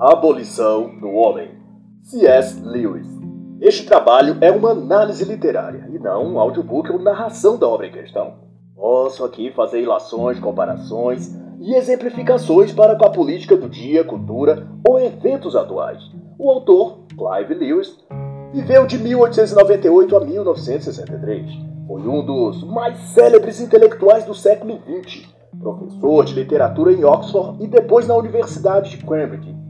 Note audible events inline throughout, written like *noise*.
Abolição do Homem. C.S. Lewis. Este trabalho é uma análise literária e não um audiobook ou narração da obra em questão. Posso aqui fazer ilações, comparações e exemplificações para com a política do dia, cultura ou eventos atuais. O autor, Clive Lewis, viveu de 1898 a 1963. Foi um dos mais célebres intelectuais do século XX, professor de literatura em Oxford e depois na Universidade de Cambridge.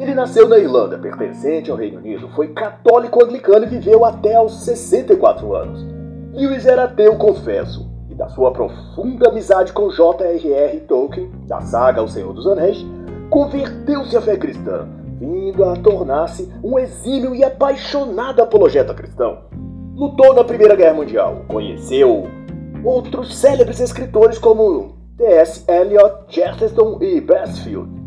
Ele nasceu na Irlanda, pertencente ao Reino Unido, foi católico anglicano e viveu até aos 64 anos. Lewis era ateu, confesso, e da sua profunda amizade com J.R.R. Tolkien, da saga O Senhor dos Anéis, converteu-se à fé cristã, vindo a tornar-se um exímio e apaixonado apologeta cristão. Lutou na Primeira Guerra Mundial, conheceu outros célebres escritores como T.S. Eliot, Chesterton e Bestfield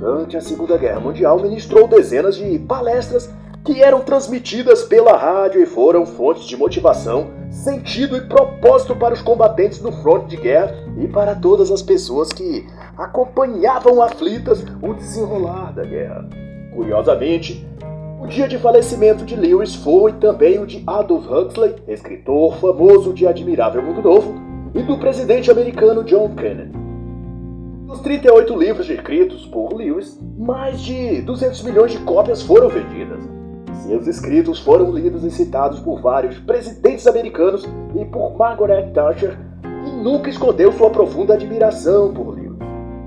Durante a Segunda Guerra Mundial, ministrou dezenas de palestras que eram transmitidas pela rádio e foram fontes de motivação, sentido e propósito para os combatentes no fronte de guerra e para todas as pessoas que acompanhavam aflitas o desenrolar da guerra. Curiosamente, o dia de falecimento de Lewis foi também o de Adolf Huxley, escritor famoso de Admirável Mundo Novo, e do presidente americano John Kennedy. Dos 38 livros escritos por Lewis, mais de 200 milhões de cópias foram vendidas. Seus escritos foram lidos e citados por vários presidentes americanos e por Margaret Thatcher, que nunca escondeu sua profunda admiração por Lewis.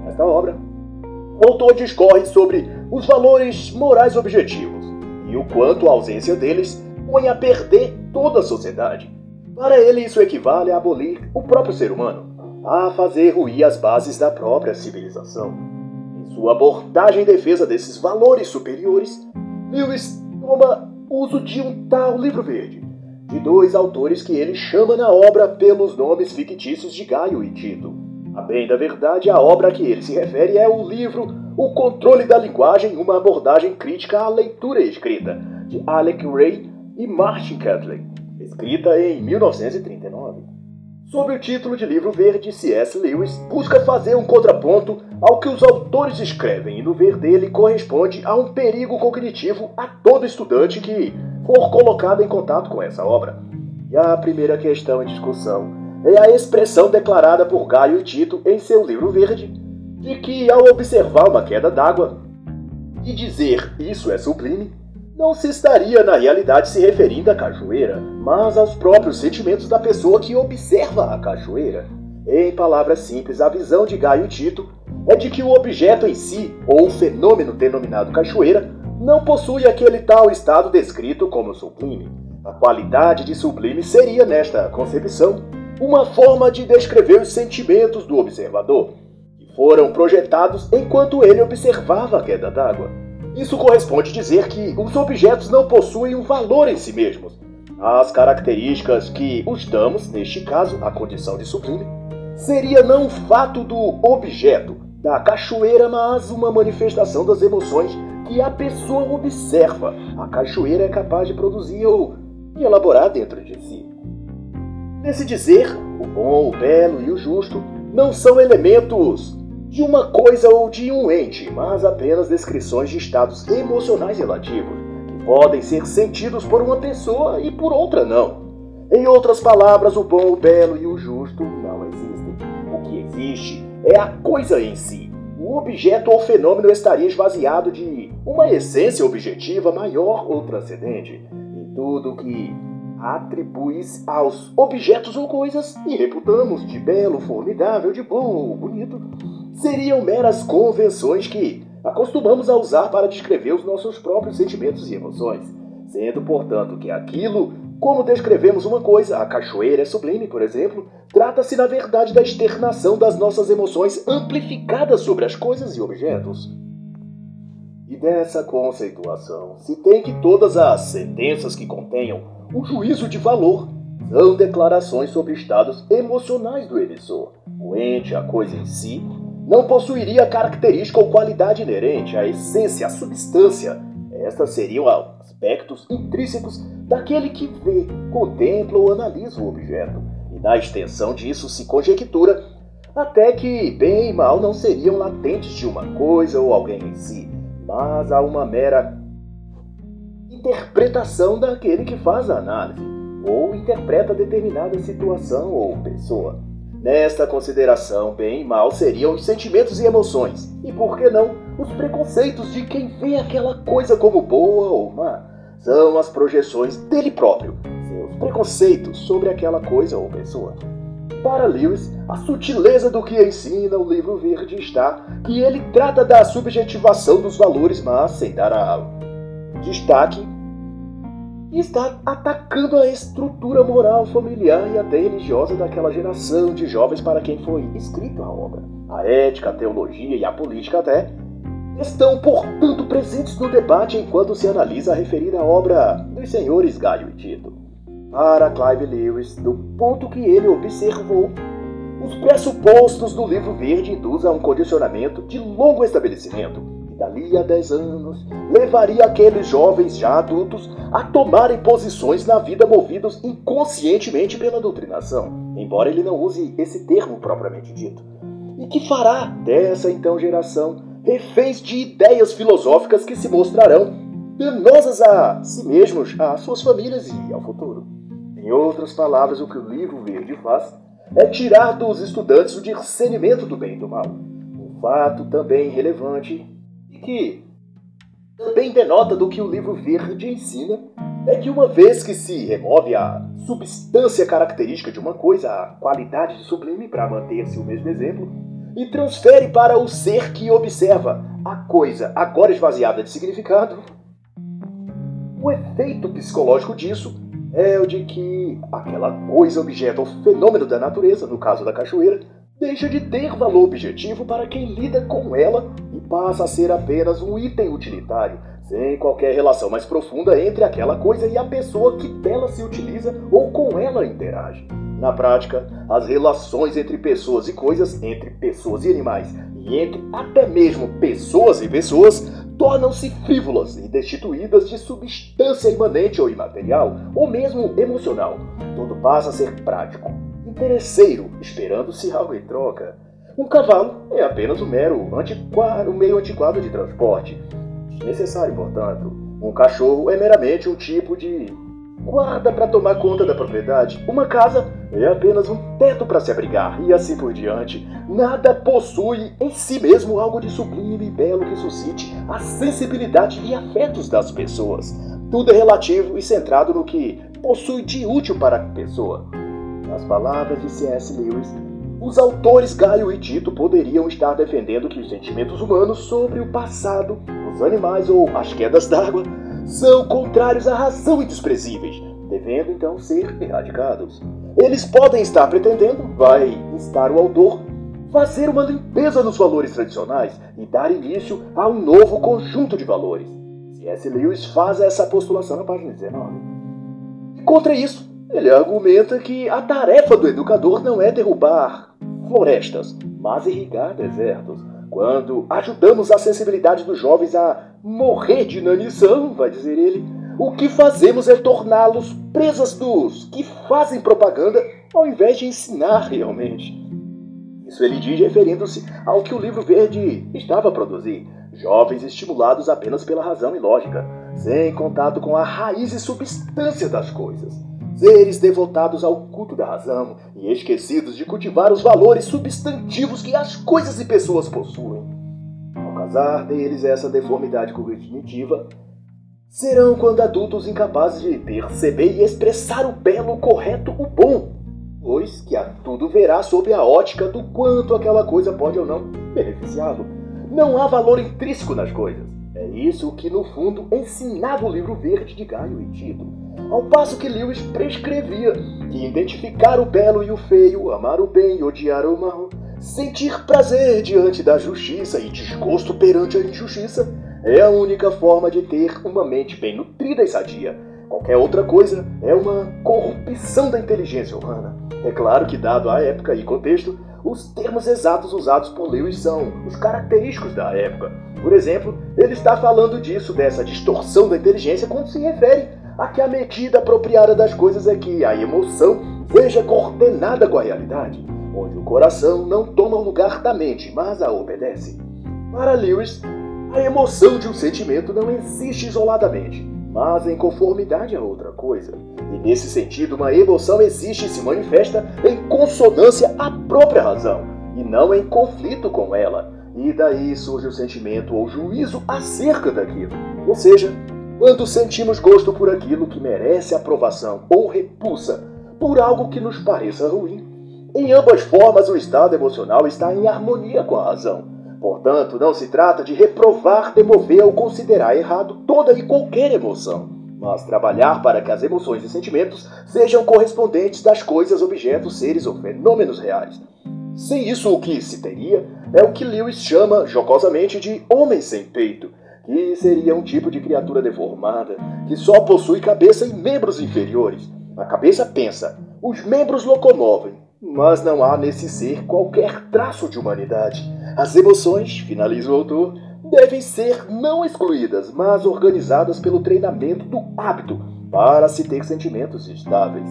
Nesta obra, o autor discorre sobre os valores morais objetivos e o quanto a ausência deles põe a perder toda a sociedade. Para ele, isso equivale a abolir o próprio ser humano a fazer ruir as bases da própria civilização. Em sua abordagem em defesa desses valores superiores, Lewis toma uso de um tal livro verde, de dois autores que ele chama na obra pelos nomes fictícios de Gaio e Tito. A bem da verdade, a obra a que ele se refere é o livro O Controle da Linguagem, uma abordagem crítica à leitura escrita, de Alec Ray e Martin Catley, escrita em 1939. Sob o título de livro verde, C.S. Lewis busca fazer um contraponto ao que os autores escrevem, e no ver dele corresponde a um perigo cognitivo a todo estudante que for colocado em contato com essa obra. E a primeira questão em discussão é a expressão declarada por Gaio e Tito em seu livro verde, de que ao observar uma queda d'água e dizer isso é sublime, não se estaria na realidade se referindo à cachoeira, mas aos próprios sentimentos da pessoa que observa a cachoeira. Em palavras simples, a visão de Gaio Tito é de que o objeto em si, ou o fenômeno denominado cachoeira, não possui aquele tal estado descrito como sublime. A qualidade de sublime seria, nesta concepção, uma forma de descrever os sentimentos do observador, que foram projetados enquanto ele observava a queda d'água. Isso corresponde dizer que os objetos não possuem um valor em si mesmos. As características que os damos, neste caso, a condição de sublime, seria não o fato do objeto, da cachoeira, mas uma manifestação das emoções que a pessoa observa. A cachoeira é capaz de produzir ou de elaborar dentro de si. Nesse dizer, o bom, o belo e o justo não são elementos de uma coisa ou de um ente, mas apenas descrições de estados emocionais relativos, que podem ser sentidos por uma pessoa e por outra não. Em outras palavras, o bom, o belo e o justo não existem. O que existe é a coisa em si. O objeto ou fenômeno estaria esvaziado de uma essência objetiva maior ou transcendente. E tudo que atribui aos objetos ou coisas e reputamos de belo, formidável, de bom ou bonito, seriam meras convenções que acostumamos a usar para descrever os nossos próprios sentimentos e emoções, sendo, portanto, que aquilo, como descrevemos uma coisa, a cachoeira é sublime, por exemplo, trata-se na verdade da externação das nossas emoções amplificadas sobre as coisas e objetos. E dessa conceituação se tem que todas as sentenças que contenham um juízo de valor são declarações sobre estados emocionais do emissor. O ente, a coisa em si, não possuiria característica ou qualidade inerente à essência, à substância. Estas seriam aspectos intrínsecos daquele que vê, contempla ou analisa o objeto. E na extensão disso se conjectura até que bem e mal não seriam latentes de uma coisa ou alguém em si, mas a uma mera interpretação daquele que faz a análise, ou interpreta determinada situação ou pessoa. Nesta consideração, bem e mal seriam os sentimentos e emoções, e por que não, os preconceitos de quem vê aquela coisa como boa ou má. São as projeções dele próprio, seus preconceitos sobre aquela coisa ou pessoa. Para Lewis, a sutileza do que ensina o livro verde está que ele trata da subjetivação dos valores, mas sem dar a destaque e está atacando a estrutura moral, familiar e até religiosa daquela geração de jovens para quem foi escrita a obra. A ética, a teologia e a política até estão, portanto, presentes no debate enquanto se analisa a referida obra dos senhores Gaio e Tito para Clive Lewis do ponto que ele observou. Os pressupostos do livro verde induzem a um condicionamento de longo estabelecimento, e dali a 10 anos levaria aqueles jovens já adultos a tomarem posições na vida movidos inconscientemente pela doutrinação, embora ele não use esse termo propriamente dito. E que fará dessa então geração reféns de ideias filosóficas que se mostrarão danosas a si mesmos, a suas famílias e ao futuro. Em outras palavras, o que o livro verde faz é tirar dos estudantes o discernimento do bem e do mal. Um fato também relevante que também denota do que o livro verde ensina é que uma vez que se remove a substância característica de uma coisa, a qualidade de sublime, para manter-se o mesmo exemplo, e transfere para o ser que observa a coisa agora esvaziada de significado, o efeito psicológico disso é o de que aquela coisa, objeto ou fenômeno da natureza, no caso da cachoeira, deixa de ter valor objetivo para quem lida com ela passa a ser apenas um item utilitário, sem qualquer relação mais profunda entre aquela coisa e a pessoa que dela se utiliza ou com ela interage. Na prática, as relações entre pessoas e coisas, entre pessoas e animais, e entre até mesmo pessoas e pessoas, tornam-se frívolas e destituídas de substância imanente ou imaterial, ou mesmo emocional. Tudo passa a ser prático, interesseiro, esperando-se algo em troca. Um cavalo é apenas um mero antiquado, meio antiquado de transporte. Necessário, portanto. Um cachorro é meramente um tipo de guarda para tomar conta da propriedade. Uma casa é apenas um teto para se abrigar e assim por diante. Nada possui em si mesmo algo de sublime e belo que suscite a sensibilidade e afetos das pessoas. Tudo é relativo e centrado no que possui de útil para a pessoa. Nas palavras de C.S. Lewis, os autores Gaio e Tito poderiam estar defendendo que os sentimentos humanos sobre o passado, os animais ou as quedas d'água são contrários à razão e desprezíveis, devendo então ser erradicados. Eles podem estar pretendendo, vai instar o autor, fazer uma limpeza nos valores tradicionais e dar início a um novo conjunto de valores. C.S. Lewis faz essa postulação na página 19. E contra isso, ele argumenta que a tarefa do educador não é derrubar florestas, mas irrigar desertos. Quando ajudamos a sensibilidade dos jovens a morrer de inanição, vai dizer ele, o que fazemos é torná-los presas dos que fazem propaganda ao invés de ensinar realmente. Isso ele diz referindo-se ao que o livro verde estava a produzir. Jovens estimulados apenas pela razão e lógica, sem contato com a raiz e substância das coisas. Seres devotados ao culto da razão e esquecidos de cultivar os valores substantivos que as coisas e pessoas possuem. Ao casar deles essa deformidade cognitiva, serão quando adultos incapazes de perceber e expressar o belo, o correto, o bom, pois que a tudo verá sob a ótica do quanto aquela coisa pode ou não beneficiá-lo. Não há valor intrínseco nas coisas. É isso que, no fundo, ensinava o livro verde de Gaio e Tito ao passo que Lewis prescrevia que identificar o belo e o feio, amar o bem e odiar o mal, sentir prazer diante da justiça e desgosto perante a injustiça, é a única forma de ter uma mente bem nutrida e sadia. Qualquer outra coisa é uma corrupção da inteligência humana. É claro que, dado a época e contexto, os termos exatos usados por Lewis são os característicos da época. Por exemplo, ele está falando disso, dessa distorção da inteligência, quando se refere a que a medida apropriada das coisas é que a emoção seja coordenada com a realidade, onde o coração não toma o lugar da mente, mas a obedece. Para Lewis, A emoção de um sentimento não existe isoladamente, mas em conformidade a outra coisa. E nesse sentido, uma emoção existe e se manifesta em consonância à própria razão, e não em conflito com ela. E daí surge o sentimento ou juízo acerca daquilo. Ou seja, quando sentimos gosto por aquilo que merece aprovação ou repulsa por algo que nos pareça ruim, em ambas formas o estado emocional está em harmonia com a razão. Portanto, não se trata de reprovar, demover ou considerar errado toda e qualquer emoção, mas trabalhar para que as emoções e sentimentos sejam correspondentes das coisas, objetos, seres ou fenômenos reais. Sem isso, o que se teria é o que Lewis chama jocosamente de homem sem peito, que seria um tipo de criatura deformada que só possui cabeça e membros inferiores. A cabeça pensa, os membros locomovem, mas não há nesse ser qualquer traço de humanidade. As emoções, finaliza o autor, devem ser não excluídas, mas organizadas pelo treinamento do hábito para se ter sentimentos estáveis.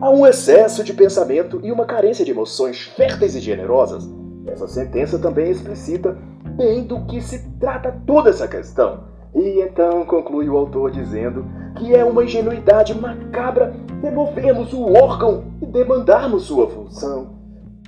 Há um excesso de pensamento e uma carência de emoções férteis e generosas. Essa sentença também explicita bem do que se trata toda essa questão. E então conclui o autor dizendo que é uma ingenuidade macabra removermos o órgão e demandarmos sua função.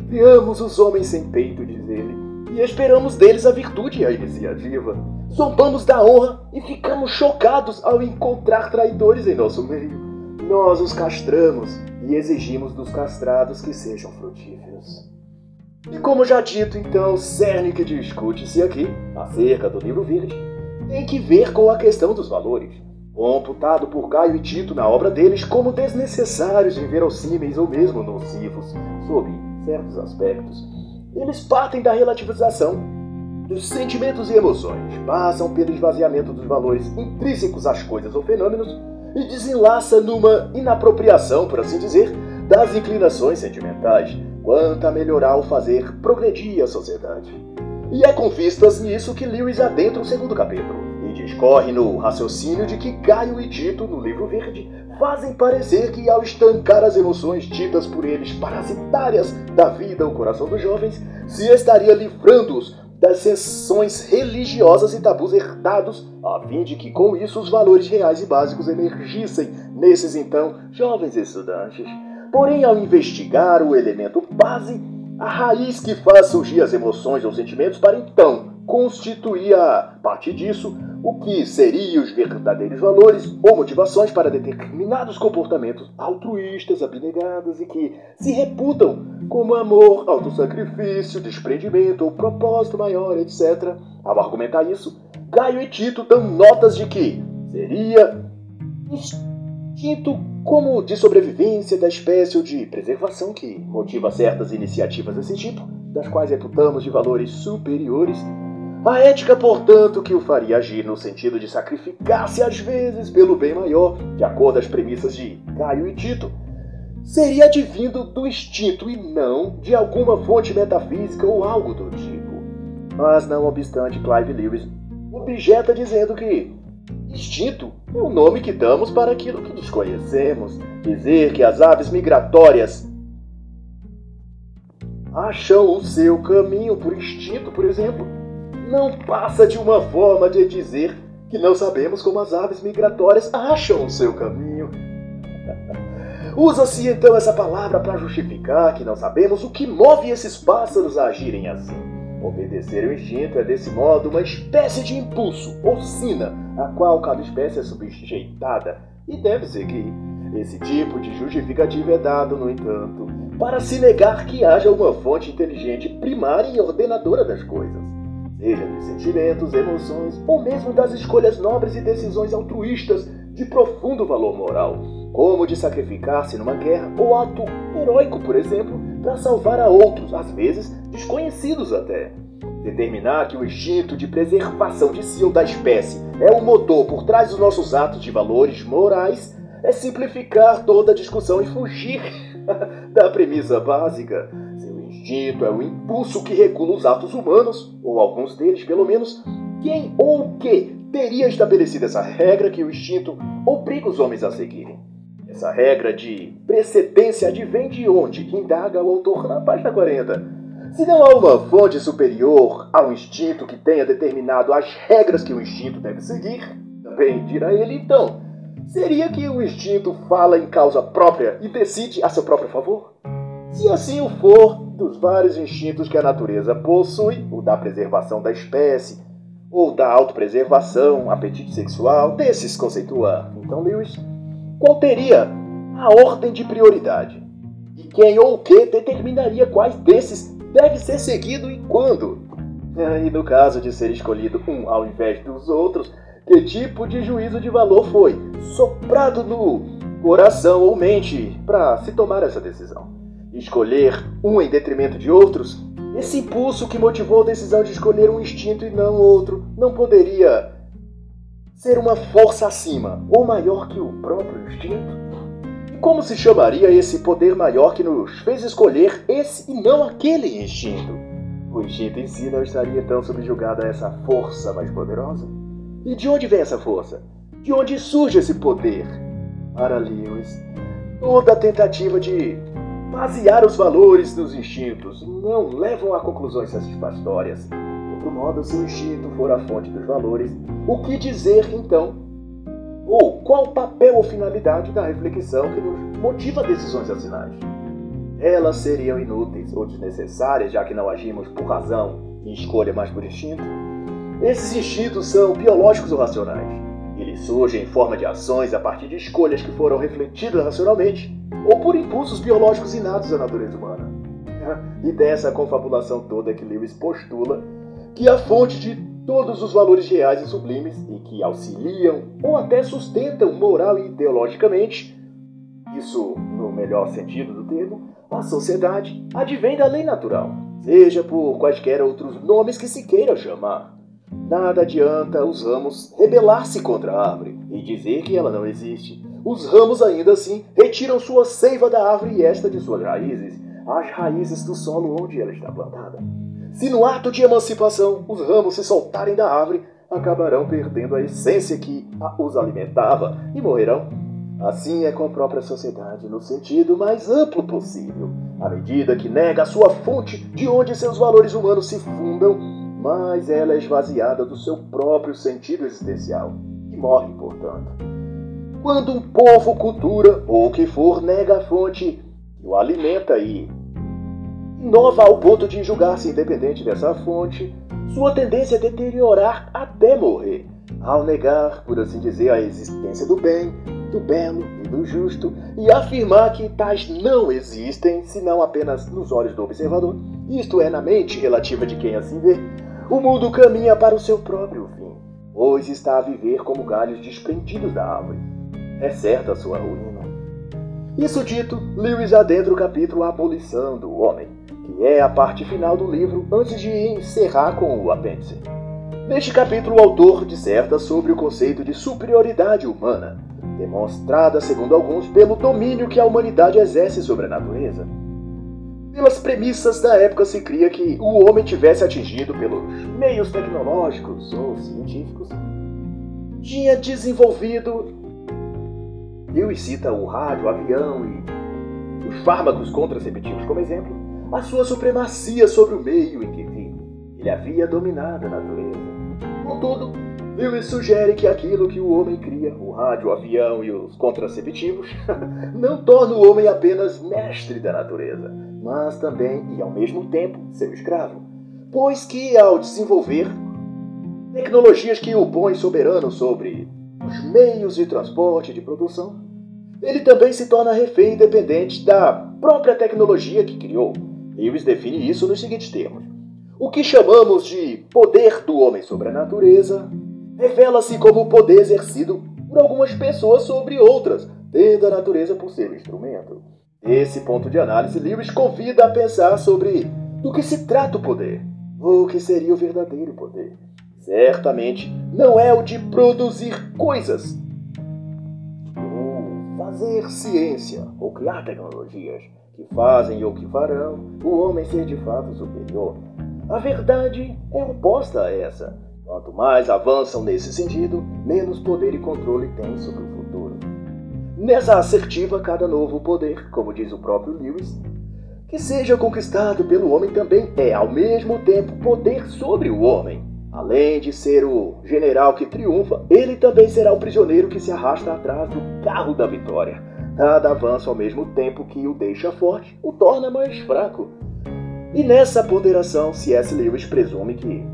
Criamos os homens sem peito, diz ele, e esperamos deles a virtude e a iniciativa. Zombamos da honra e ficamos chocados ao encontrar traidores em nosso meio. Nós os castramos e exigimos dos castrados que sejam frutíferos. E como já dito, então, o cerne que discute-se aqui, acerca do livro verde, tem que ver com a questão dos valores, computado por Caio e Tito na obra deles como desnecessários, inverossímeis ou mesmo nocivos, sob certos aspectos. Eles partem da relativização. Dos sentimentos e emoções, passam pelo esvaziamento dos valores intrínsecos às coisas ou fenômenos e desenlaça numa inapropriação, por assim dizer, das inclinações sentimentais, quanto a melhorar o fazer progredir a sociedade. E é com vistas nisso que Lewis adentra o segundo capítulo e discorre no raciocínio de que Caio e Tito, no livro verde, fazem parecer que, ao estancar as emoções ditas por eles parasitárias da vida ou coração dos jovens, se estaria livrando-os das sessões religiosas e tabus herdados, a fim de que com isso os valores reais e básicos emergissem nesses então jovens estudantes. Porém, ao investigar o elemento base, a raiz que faz surgir as emoções ou sentimentos para então constituir a partir disso o que seriam os verdadeiros valores ou motivações para determinados comportamentos altruístas, abnegados e que se reputam como amor, autossacrifício, desprendimento ou propósito maior, etc. Ao argumentar isso, Gaio e Tito dão notas de que seria instinto como de sobrevivência da espécie ou de preservação que motiva certas iniciativas desse tipo, das quais reputamos de valores superiores a ética, portanto, que o faria agir no sentido de sacrificar-se às vezes pelo bem maior, de acordo às premissas de Caio e Tito, seria advindo do instinto e não de alguma fonte metafísica ou algo do tipo. Mas, não obstante, Clive Lewis objeta dizendo que instinto é o nome que damos para aquilo que desconhecemos. Dizer que as aves migratórias acham o seu caminho por instinto, por exemplo, não passa de uma forma de dizer que não sabemos como as aves migratórias acham o seu caminho. *laughs* Usa-se então essa palavra para justificar que não sabemos o que move esses pássaros a agirem assim. Obedecer o instinto é, desse modo, uma espécie de impulso ou sina, a qual cada espécie é subjeitada e deve seguir. Esse tipo de justificativa é dado, no entanto, para se negar que haja uma fonte inteligente primária e ordenadora das coisas seja dos sentimentos, emoções ou mesmo das escolhas nobres e decisões altruístas de profundo valor moral, como de sacrificar-se numa guerra ou ato heróico, por exemplo, para salvar a outros, às vezes desconhecidos até. Determinar que o instinto de preservação de si ou da espécie é o motor por trás dos nossos atos de valores morais é simplificar toda a discussão e fugir *laughs* da premissa básica instinto é o impulso que regula os atos humanos, ou alguns deles pelo menos. Quem ou o que teria estabelecido essa regra que o instinto obriga os homens a seguirem? Essa regra de precedência advém de onde? Indaga o autor na página 40. Se não há uma fonte superior ao instinto que tenha determinado as regras que o instinto deve seguir, também dirá ele então, seria que o instinto fala em causa própria e decide a seu próprio favor? Se assim o for, dos vários instintos que a natureza possui, o da preservação da espécie, ou da autopreservação, apetite sexual, desses conceitua então Lewis, qual teria a ordem de prioridade? E quem ou o que determinaria quais desses deve ser seguido e quando? E no caso de ser escolhido um ao invés dos outros, que tipo de juízo de valor foi soprado no coração ou mente para se tomar essa decisão? Escolher um em detrimento de outros esse impulso que motivou a decisão de escolher um instinto e não outro não poderia ser uma força acima ou maior que o próprio instinto? Como se chamaria esse poder maior que nos fez escolher esse e não aquele instinto? O instinto em si não estaria então subjugado a essa força mais poderosa? E de onde vem essa força? De onde surge esse poder? Para Lewis, toda tentativa de Basear os valores nos instintos não levam a conclusões satisfatórias. De outro modo, se o instinto for a fonte dos valores, o que dizer então? Ou qual o papel ou finalidade da reflexão que nos motiva decisões racionais? Elas seriam inúteis ou desnecessárias, já que não agimos por razão e escolha, mas por instinto? Esses instintos são biológicos ou racionais? Eles surgem em forma de ações a partir de escolhas que foram refletidas racionalmente ou por impulsos biológicos inatos à natureza humana. *laughs* E dessa confabulação toda que Lewis postula que a fonte de todos os valores reais e sublimes e que auxiliam ou até sustentam moral e ideologicamente, isso no melhor sentido do termo, a sociedade advém da lei natural, seja por quaisquer outros nomes que se queira chamar. Nada adianta os ramos rebelar-se contra a árvore e dizer que ela não existe, os ramos ainda assim retiram sua seiva da árvore e esta de suas raízes, as raízes do solo onde ela está plantada. Se no ato de emancipação os ramos se soltarem da árvore, acabarão perdendo a essência que os alimentava e morrerão. Assim é com a própria sociedade, no sentido mais amplo possível. À medida que nega a sua fonte de onde seus valores humanos se fundam, mais ela é esvaziada do seu próprio sentido existencial e morre, portanto. Quando um povo, cultura ou o que for nega a fonte o alimenta e inova ao ponto de julgar-se independente dessa fonte, sua tendência é deteriorar até morrer, ao negar, por assim dizer, a existência do bem, do belo e do justo, e afirmar que tais não existem, senão apenas nos olhos do observador, isto é, na mente relativa de quem assim vê, o mundo caminha para o seu próprio fim, pois está a viver como galhos desprendidos da árvore. É certa a sua ruína. Isso dito, Lewis adentra o capítulo A Abolição do Homem, que é a parte final do livro antes de encerrar com o apêndice. Neste capítulo, o autor disserta sobre o conceito de superioridade humana, demonstrada, segundo alguns, pelo domínio que a humanidade exerce sobre a natureza. Pelas premissas da época se cria que o homem tivesse atingido pelos meios tecnológicos ou científicos, tinha desenvolvido Lewis cita o rádio, o avião e os fármacos contraceptivos como exemplo, a sua supremacia sobre o meio em que vive. Ele havia dominado a natureza. Contudo, Lewis sugere que aquilo que o homem cria, o rádio, o avião e os contraceptivos, *laughs* não torna o homem apenas mestre da natureza, mas também e ao mesmo tempo seu escravo. Pois que ao desenvolver tecnologias que o põem soberano sobre os meios de transporte e de produção, ele também se torna refém independente da própria tecnologia que criou. Lewis define isso nos seguintes termos: O que chamamos de poder do homem sobre a natureza revela-se como o poder exercido por algumas pessoas sobre outras, tendo a natureza por ser um instrumento. Esse ponto de análise, Lewis convida a pensar sobre do que se trata o poder, ou o que seria o verdadeiro poder. Certamente não é o de produzir coisas, fazer ciência ou criar tecnologias que fazem ou que farão o homem ser de fato superior. A verdade é oposta a essa. Quanto mais avançam nesse sentido, menos poder e controle têm sobre o futuro. Nessa assertiva, cada novo poder, como diz o próprio Lewis, que seja conquistado pelo homem também é, ao mesmo tempo, poder sobre o homem. Além de ser o general que triunfa, ele também será o prisioneiro que se arrasta atrás do carro da vitória. Cada avanço, ao mesmo tempo que o deixa forte, o torna mais fraco. E nessa ponderação, C.S. Lewis presume que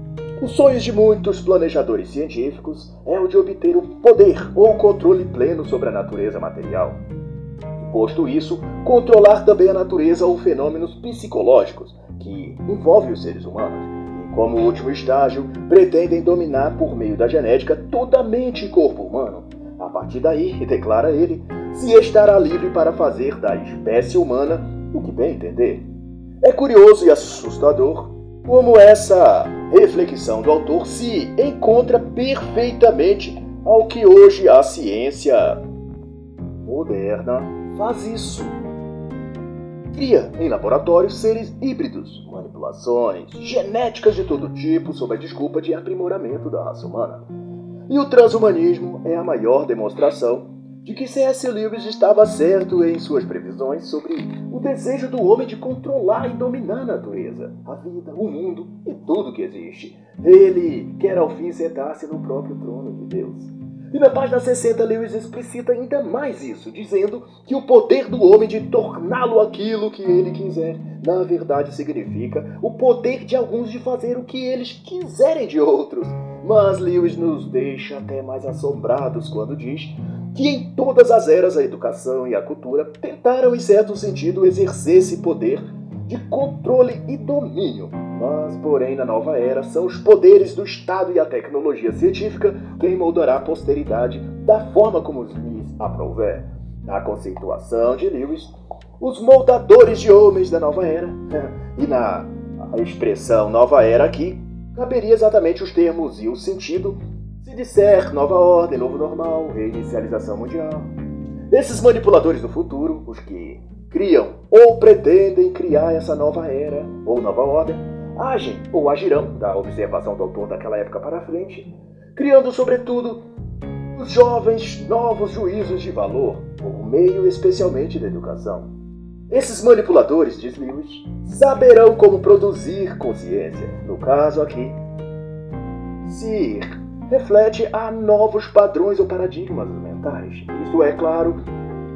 os sonhos de muitos planejadores científicos é o de obter o poder ou controle pleno sobre a natureza material. Posto isso, controlar também a natureza ou fenômenos psicológicos que envolvem os seres humanos. E como último estágio, pretendem dominar por meio da genética toda a mente e corpo humano. A partir daí, declara ele, se estará livre para fazer da espécie humana o que bem entender. É curioso e assustador como essa reflexão do autor se encontra perfeitamente ao que hoje a ciência moderna faz isso. Cria em laboratório seres híbridos, manipulações genéticas de todo tipo sob a desculpa de aprimoramento da raça humana. E o transhumanismo é a maior demonstração de que C.S. Lewis estava certo em suas previsões sobre o desejo do homem de controlar e dominar a natureza, a vida, o mundo e tudo que existe. Ele quer ao fim sentar-se no próprio trono de Deus. E na página 60, Lewis explicita ainda mais isso, dizendo que o poder do homem de torná-lo aquilo que ele quiser, na verdade significa o poder de alguns de fazer o que eles quiserem de outros. Mas Lewis nos deixa até mais assombrados quando diz que em todas as eras a educação e a cultura tentaram, em certo sentido, exercer esse poder de controle e domínio. Mas, porém, na nova era, são os poderes do Estado e a tecnologia científica quem moldará a posteridade da forma como lhes aprouver. Na conceituação de Lewis, os moldadores de homens da nova era, *laughs* e na expressão nova era aqui, caberia exatamente os termos e o sentido se disser nova ordem, novo normal, reinicialização mundial. Esses manipuladores do futuro, os que criam ou pretendem criar essa nova era ou nova ordem, agem ou agirão, da observação do autor daquela época para frente, criando, sobretudo, os jovens novos juízos de valor, por meio especialmente da educação. Esses manipuladores, diz Lewis, saberão como produzir consciência, no caso aqui, se reflete a novos padrões ou paradigmas mentais. Isso é claro,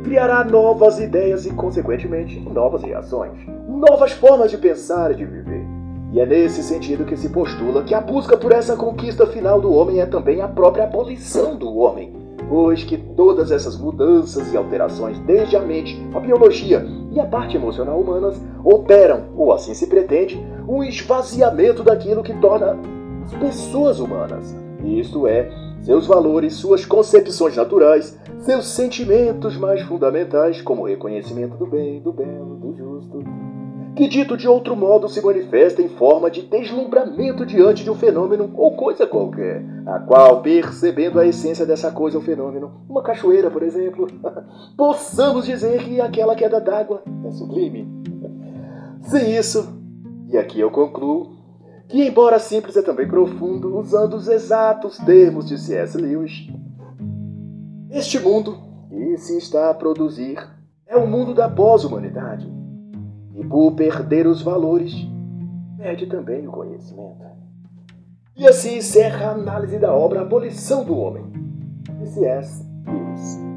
criará novas ideias e, consequentemente, novas reações, novas formas de pensar e de viver. E é nesse sentido que se postula que a busca por essa conquista final do homem é também a própria abolição do homem, pois que todas essas mudanças e alterações, desde a mente, a biologia e a parte emocional humanas, operam, ou assim se pretende, um esvaziamento daquilo que torna as pessoas humanas, isto é, seus valores, suas concepções naturais, seus sentimentos mais fundamentais, como o reconhecimento do bem, do belo, do justo, que dito de outro modo se manifesta em forma de deslumbramento diante de um fenômeno ou coisa qualquer, a qual, percebendo a essência dessa coisa ou fenômeno, uma cachoeira, por exemplo, *laughs* possamos dizer que aquela queda d'água é sublime. Sem isso, e aqui eu concluo, que, embora simples, é também profundo, usando os exatos termos de C.S. Lewis. Este mundo que se está a produzir é o mundo da pós-humanidade. E por perder os valores, perde também o conhecimento. E assim encerra a análise da obra Abolição do Homem, de C.S. Lewis.